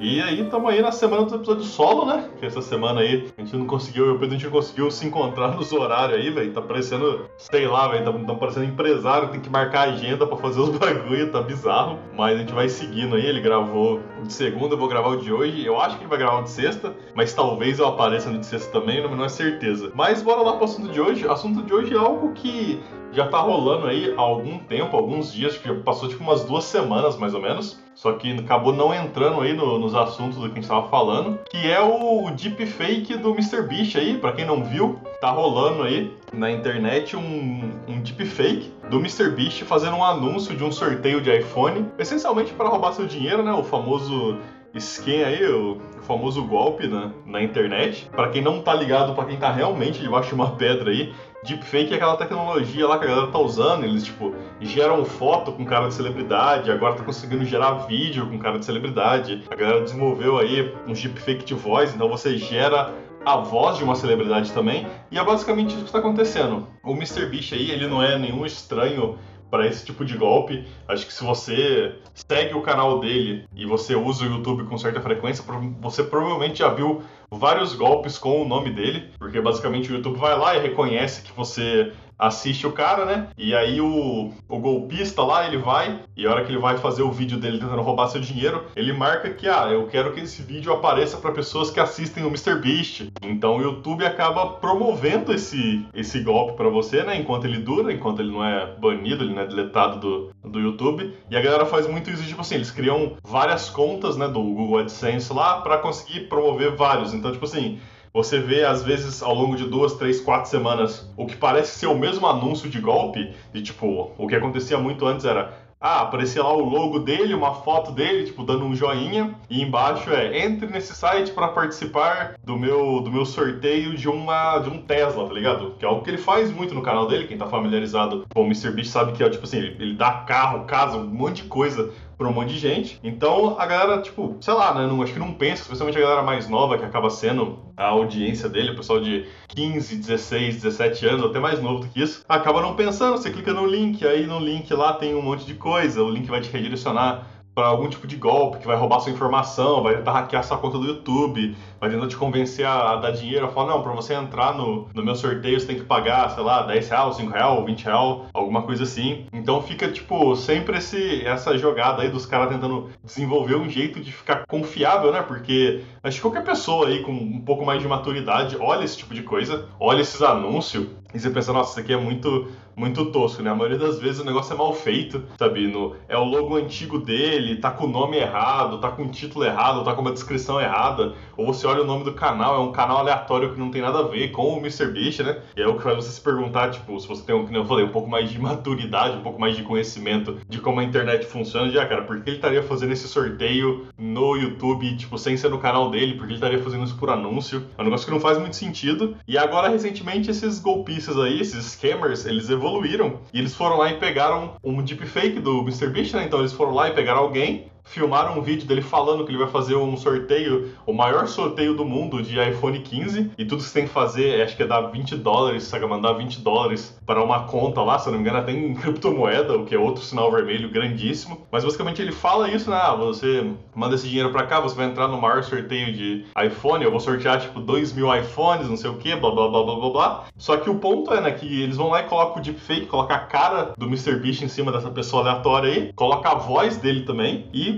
E aí, estamos aí na semana do episódio solo, né? Que essa semana aí a gente não conseguiu, eu e o a gente não conseguiu se encontrar nos horários aí, velho. Tá parecendo, sei lá, velho, tá, tá parecendo empresário, tem que marcar agenda para fazer os bagulho, tá bizarro. Mas a gente vai seguindo aí, ele gravou o de segunda, eu vou gravar o de hoje. Eu acho que ele vai gravar o de sexta, mas talvez eu apareça no de sexta também, não, não é certeza. Mas bora lá pro assunto de hoje. O assunto de hoje é algo que já tá rolando aí há algum tempo, alguns dias, que passou tipo umas duas semanas mais ou menos. Só que acabou não entrando aí no, nos assuntos do que a gente tava falando, que é o deepfake do MrBeast aí, para quem não viu, tá rolando aí na internet um, um deepfake do MrBeast fazendo um anúncio de um sorteio de iPhone, essencialmente para roubar seu dinheiro, né? O famoso skin aí, o famoso golpe na, na internet. Para quem não tá ligado, para quem tá realmente debaixo de uma pedra aí, Deepfake é aquela tecnologia lá que a galera tá usando, eles tipo geram foto com cara de celebridade, agora tá conseguindo gerar vídeo com cara de celebridade. A galera desenvolveu aí um deepfake de voz, então você gera a voz de uma celebridade também, e é basicamente isso que está acontecendo. O MrBeast aí, ele não é nenhum estranho para esse tipo de golpe. Acho que se você segue o canal dele e você usa o YouTube com certa frequência, você provavelmente já viu vários golpes com o nome dele, porque basicamente o YouTube vai lá e reconhece que você assiste o cara, né? E aí o, o golpista lá, ele vai, e a hora que ele vai fazer o vídeo dele tentando roubar seu dinheiro, ele marca que, ah, eu quero que esse vídeo apareça para pessoas que assistem o MrBeast. Então o YouTube acaba promovendo esse, esse golpe para você, né? Enquanto ele dura, enquanto ele não é banido, ele não é deletado do, do YouTube. E a galera faz muito isso, tipo assim, eles criam várias contas, né, do Google AdSense lá para conseguir promover vários. Então, tipo assim, você vê, às vezes, ao longo de duas, três, quatro semanas, o que parece ser o mesmo anúncio de golpe, de tipo, o que acontecia muito antes era ah, aparecia lá o logo dele, uma foto dele, tipo, dando um joinha, e embaixo é entre nesse site para participar do meu, do meu sorteio de uma de um Tesla, tá ligado? Que é algo que ele faz muito no canal dele, quem tá familiarizado com o MrBeast sabe que é tipo assim, ele, ele dá carro, casa, um monte de coisa pra um monte de gente. Então a galera, tipo, sei lá, né? Não, acho que não pensa, especialmente a galera mais nova, que acaba sendo a audiência dele, o pessoal de 15, 16, 17 anos, até mais novo do que isso, acaba não pensando. Você clica no link, aí no link lá tem um monte de coisa, o link vai te redirecionar para algum tipo de golpe que vai roubar sua informação, vai tentar hackear sua conta do YouTube, vai tentar te convencer a, dar dinheiro, a falar, não, para você entrar no, no meu sorteio você tem que pagar, sei lá, 10 reais, 5 reais, 20 reais, alguma coisa assim. Então fica, tipo, sempre esse, essa jogada aí dos caras tentando desenvolver um jeito de ficar confiável, né? Porque acho que qualquer pessoa aí com um pouco mais de maturidade olha esse tipo de coisa, olha esses anúncios e você pensa, nossa, isso aqui é muito muito tosco, né? A maioria das vezes o negócio é mal feito, sabe? No, é o logo antigo dele, tá com o nome errado, tá com o título errado, tá com uma descrição errada, ou você olha o nome do canal, é um canal aleatório que não tem nada a ver com o MrBeast, né? E é o que faz você se perguntar, tipo, se você tem, como eu falei, um pouco mais de maturidade, um pouco mais de conhecimento de como a internet funciona, já, cara, por que ele estaria fazendo esse sorteio no YouTube, tipo, sem ser no canal dele? Por que ele estaria fazendo isso por anúncio? É um negócio que não faz muito sentido. E agora, recentemente, esses golpistas aí, esses scammers, eles evoluíram evoluíram e eles foram lá e pegaram um deepfake do MrBeast, né? Então eles foram lá e pegaram alguém filmaram um vídeo dele falando que ele vai fazer um sorteio, o maior sorteio do mundo de iPhone 15, e tudo que você tem que fazer, acho que é dar 20 dólares, sabe? Mandar 20 dólares para uma conta lá, se eu não me engano, até em criptomoeda, o que é outro sinal vermelho grandíssimo. Mas basicamente ele fala isso, né? Ah, você manda esse dinheiro para cá, você vai entrar no maior sorteio de iPhone, eu vou sortear tipo 2 mil iPhones, não sei o que, blá blá blá blá blá blá. Só que o ponto é, né, que eles vão lá e colocam o deepfake, colocam a cara do MrBeast em cima dessa pessoa aleatória aí, coloca a voz dele também e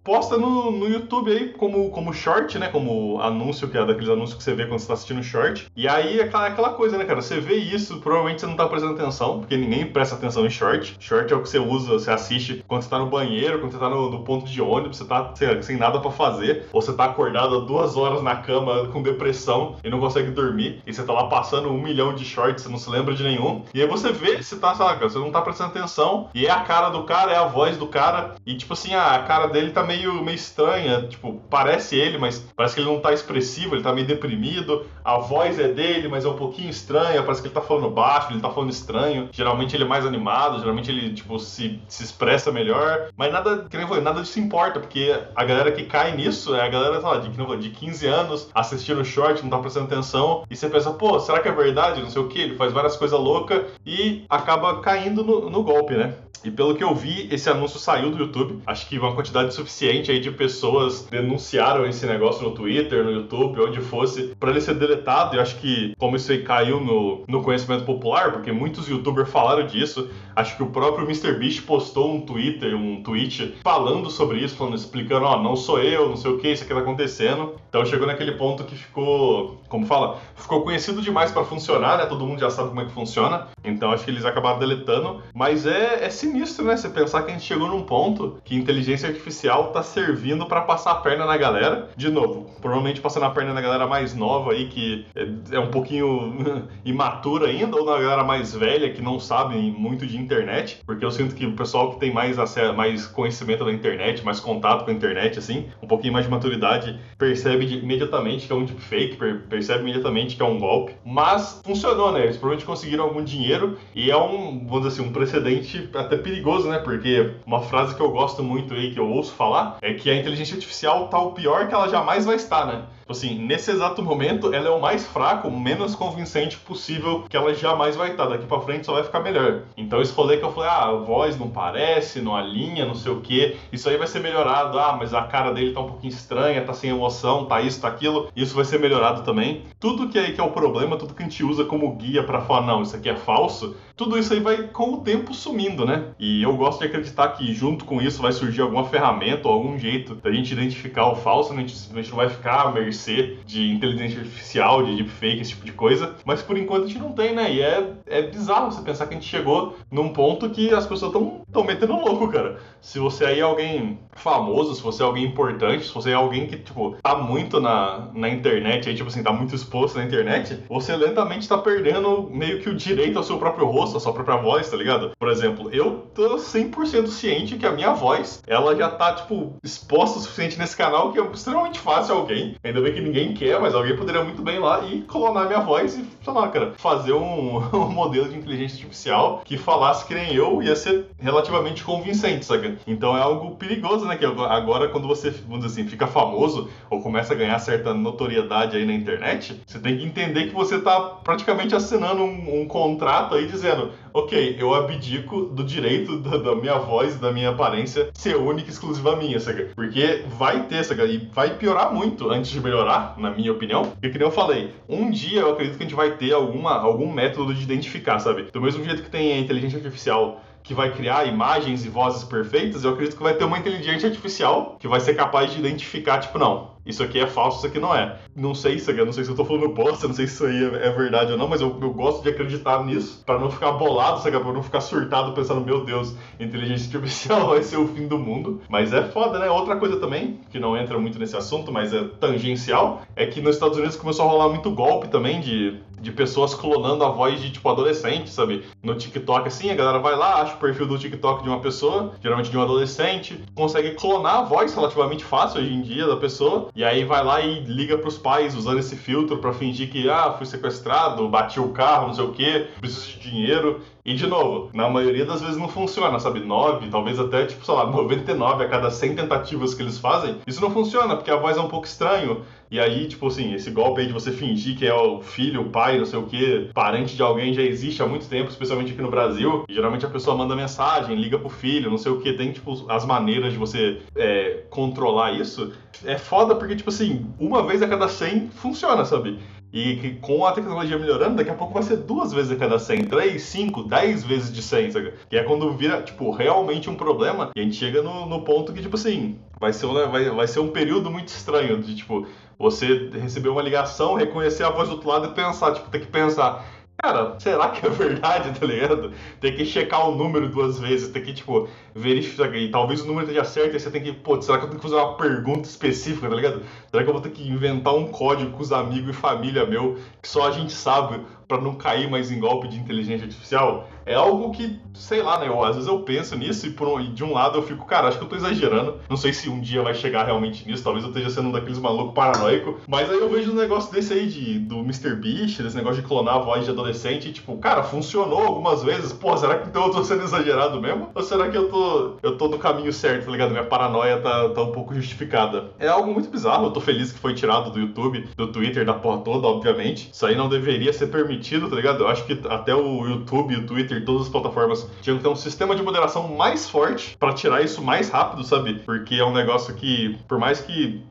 posta no, no YouTube aí como, como short, né? Como anúncio, que é daqueles anúncios que você vê quando você tá assistindo short. E aí é aquela, aquela coisa, né, cara? Você vê isso, provavelmente você não tá prestando atenção, porque ninguém presta atenção em short. Short é o que você usa, você assiste quando você tá no banheiro, quando você tá no, no ponto de ônibus, você tá sei, sem nada para fazer, ou você tá acordado duas horas na cama com depressão e não consegue dormir, e você tá lá passando um milhão de shorts, você não se lembra de nenhum. E aí você vê, você tá, sabe, você não tá prestando atenção, e é a cara do cara, é a voz do cara, e tipo assim, a cara dele tá meio, meio estranha, tipo, parece ele, mas parece que ele não tá expressivo, ele tá meio deprimido, a voz é dele, mas é um pouquinho estranha, parece que ele tá falando baixo, ele tá falando estranho. Geralmente ele é mais animado, geralmente ele, tipo, se, se expressa melhor, mas nada, que nem foi, nada disso importa, porque a galera que cai nisso é a galera, sei lá, de, de 15 anos, assistindo short, não tá prestando atenção, e você pensa, pô, será que é verdade? Não sei o que, ele faz várias coisas loucas e acaba caindo no, no golpe, né? E pelo que eu vi, esse anúncio saiu do YouTube. Acho que uma quantidade suficiente aí de pessoas denunciaram esse negócio no Twitter, no YouTube, onde fosse, para ele ser deletado. E acho que, como isso aí caiu no, no conhecimento popular, porque muitos youtubers falaram disso, acho que o próprio MrBeast postou um Twitter, um tweet falando sobre isso, falando, explicando, ó, oh, não sou eu, não sei o que, isso aqui tá acontecendo. Então chegou naquele ponto que ficou, como fala, ficou conhecido demais para funcionar, né? Todo mundo já sabe como é que funciona. Então acho que eles acabaram deletando. Mas é, é sinistro, né? Você pensar que a gente chegou num ponto que inteligência artificial tá servindo para passar a perna na galera. De novo, provavelmente passando a perna na galera mais nova aí, que é, é um pouquinho imatura ainda, ou na galera mais velha, que não sabe muito de internet. Porque eu sinto que o pessoal que tem mais, acesso, mais conhecimento da internet, mais contato com a internet, assim, um pouquinho mais de maturidade, percebe imediatamente que é um deepfake, percebe imediatamente que é um golpe. Mas funcionou, né? Eles provavelmente conseguiram algum dinheiro e é um, vamos dizer assim, um precedente até perigoso, né? Porque uma frase que eu gosto muito aí, que eu ouço falar, é que a inteligência artificial tá o pior que ela jamais vai estar, né? Tipo assim, nesse exato momento, ela é o mais fraco, o menos convincente possível que ela jamais vai estar. Daqui pra frente só vai ficar melhor. Então esse rolê que eu falei, ah, a voz não parece, não alinha, não sei o que, isso aí vai ser melhorado. Ah, mas a cara dele tá um pouquinho estranha, tá sem emoção, tá isso, tá aquilo. Isso vai ser melhorado também. Tudo que aí que é o problema, tudo que a gente usa como guia para falar, não, isso aqui é falso, tudo isso aí vai com o tempo sumindo, né? E eu gosto de acreditar que junto com isso vai surgir alguma ferramenta ou algum jeito da gente identificar o falso, né? a, gente, não vai ficar à mercê de inteligência artificial, de deepfake, esse tipo de coisa, mas por enquanto a gente não tem, né? E é, é bizarro você pensar que a gente chegou num ponto que as pessoas estão metendo louco, cara. Se você aí é alguém famoso, se você é alguém importante, se você é alguém que, tipo, tá muito na, na internet, aí, tipo assim, tá muito exposto na internet, você lentamente tá perdendo meio que o direito ao seu próprio rosto a sua própria voz, tá ligado? Por exemplo, eu tô 100% ciente que a minha voz, ela já tá, tipo, exposta o suficiente nesse canal que é extremamente fácil alguém, ainda bem que ninguém quer, mas alguém poderia muito bem lá e clonar minha voz e, sei lá, cara, fazer um, um modelo de inteligência artificial que falasse que nem eu ia ser relativamente convincente, sabe? Então é algo perigoso, né? Que agora, quando você, vamos dizer assim, fica famoso ou começa a ganhar certa notoriedade aí na internet, você tem que entender que você tá praticamente assinando um, um contrato aí dizendo ok, eu abdico do direito da, da, minha voz e da minha aparência ser única e exclusiva minha, saca? Porque vai ter, saca? E vai piorar muito antes de melhorar, na minha opinião. Porque, como eu falei, um dia eu acredito que a gente vai ter alguma, algum método de identificar, sabe? Do mesmo jeito que tem a inteligência artificial que vai criar imagens e vozes perfeitas, eu acredito que vai ter uma inteligência artificial que vai ser capaz de identificar, tipo, não, isso aqui é falso, isso aqui não é. Não sei se não sei se eu tô falando bosta, não sei se isso aí é, é verdade ou não, mas eu, eu gosto de acreditar nisso para não ficar bolado, sabe? Pra não ficar surtado pensando, meu Deus, inteligência artificial vai ser o fim do mundo. Mas é foda, né? Outra coisa também, que não entra muito nesse assunto, mas é tangencial, é que nos Estados Unidos começou a rolar muito golpe também de, de pessoas clonando a voz de, tipo, adolescente, sabe? No TikTok, assim, a galera vai lá, acha o perfil do TikTok de uma pessoa, geralmente de um adolescente, consegue clonar a voz relativamente fácil hoje em dia da pessoa, e aí vai lá e liga pros pais usando esse filtro para fingir que, ah, fui sequestrado, bati o carro, não sei o que, preciso de dinheiro. E de novo, na maioria das vezes não funciona, sabe? 9, talvez até, tipo, sei lá, 99 a cada 100 tentativas que eles fazem, isso não funciona, porque a voz é um pouco estranho. E aí, tipo assim, esse golpe aí de você fingir que é o filho, o pai, não sei o que, parente de alguém já existe há muito tempo, especialmente aqui no Brasil. E geralmente a pessoa manda mensagem, liga pro filho, não sei o que, tem, tipo, as maneiras de você é, controlar isso. É foda porque, tipo assim, uma vez a cada 100 funciona, sabe? E que com a tecnologia melhorando, daqui a pouco vai ser duas vezes a cada 100, 3, 5, 10 vezes de 100, sabe? Que é quando vira, tipo, realmente um problema e a gente chega no, no ponto que, tipo assim, vai ser, um, vai, vai ser um período muito estranho de, tipo, você receber uma ligação, reconhecer a voz do outro lado e pensar, tipo, ter que pensar Cara, será que é verdade, tá ligado? Tem que checar o número duas vezes, tem que, tipo, verificar. E talvez o número esteja certo, e você tem que, pô, será que eu tenho que fazer uma pergunta específica, tá ligado? Será que eu vou ter que inventar um código com os amigos e família meu, que só a gente sabe para não cair mais em golpe de inteligência artificial, é algo que, sei lá, né? Eu, às vezes eu penso nisso e, um, e de um lado eu fico, cara, acho que eu tô exagerando. Não sei se um dia vai chegar realmente nisso, talvez eu esteja sendo um daqueles malucos paranoico. Mas aí eu vejo um negócio desse aí de, do Mr. Beast, desse negócio de clonar a voz de adolescente, e, tipo, cara, funcionou algumas vezes. Pô, será que então eu tô sendo exagerado mesmo? Ou será que eu tô, eu tô no caminho certo, tá ligado? Minha paranoia tá, tá um pouco justificada. É algo muito bizarro, eu tô feliz que foi tirado do YouTube, do Twitter, da porra toda, obviamente. Isso aí não deveria ser permitido, tá ligado? Eu acho que até o YouTube, o Twitter, todas as plataformas tinham que ter um sistema de moderação mais forte para tirar isso mais rápido, sabe? Porque é um negócio que, por mais que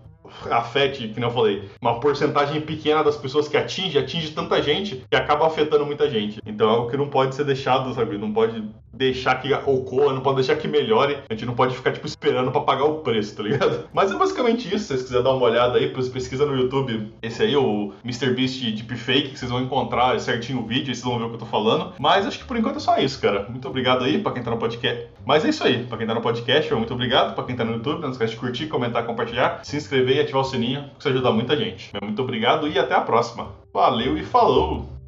afete, que eu falei, uma porcentagem pequena das pessoas que atinge, atinge tanta gente que acaba afetando muita gente. Então é algo que não pode ser deixado, sabe? Não pode deixar que ocorra, não pode deixar que melhore. A gente não pode ficar, tipo, esperando para pagar o preço, tá ligado? Mas é basicamente isso. Se vocês quiserem dar uma olhada aí, pesquisa no YouTube esse aí, o MrBeast Deepfake, que vocês vão encontrar certinho o vídeo, vocês vão ver o que eu tô falando. Mas acho que por enquanto é só isso, cara. Muito obrigado aí pra quem tá no podcast. Mas é isso aí. Pra quem tá no podcast, muito obrigado. Pra quem tá no YouTube, não esquece de curtir, comentar, compartilhar, se inscrever ativar o sininho, que isso ajuda muita gente. Muito obrigado e até a próxima. Valeu e falou!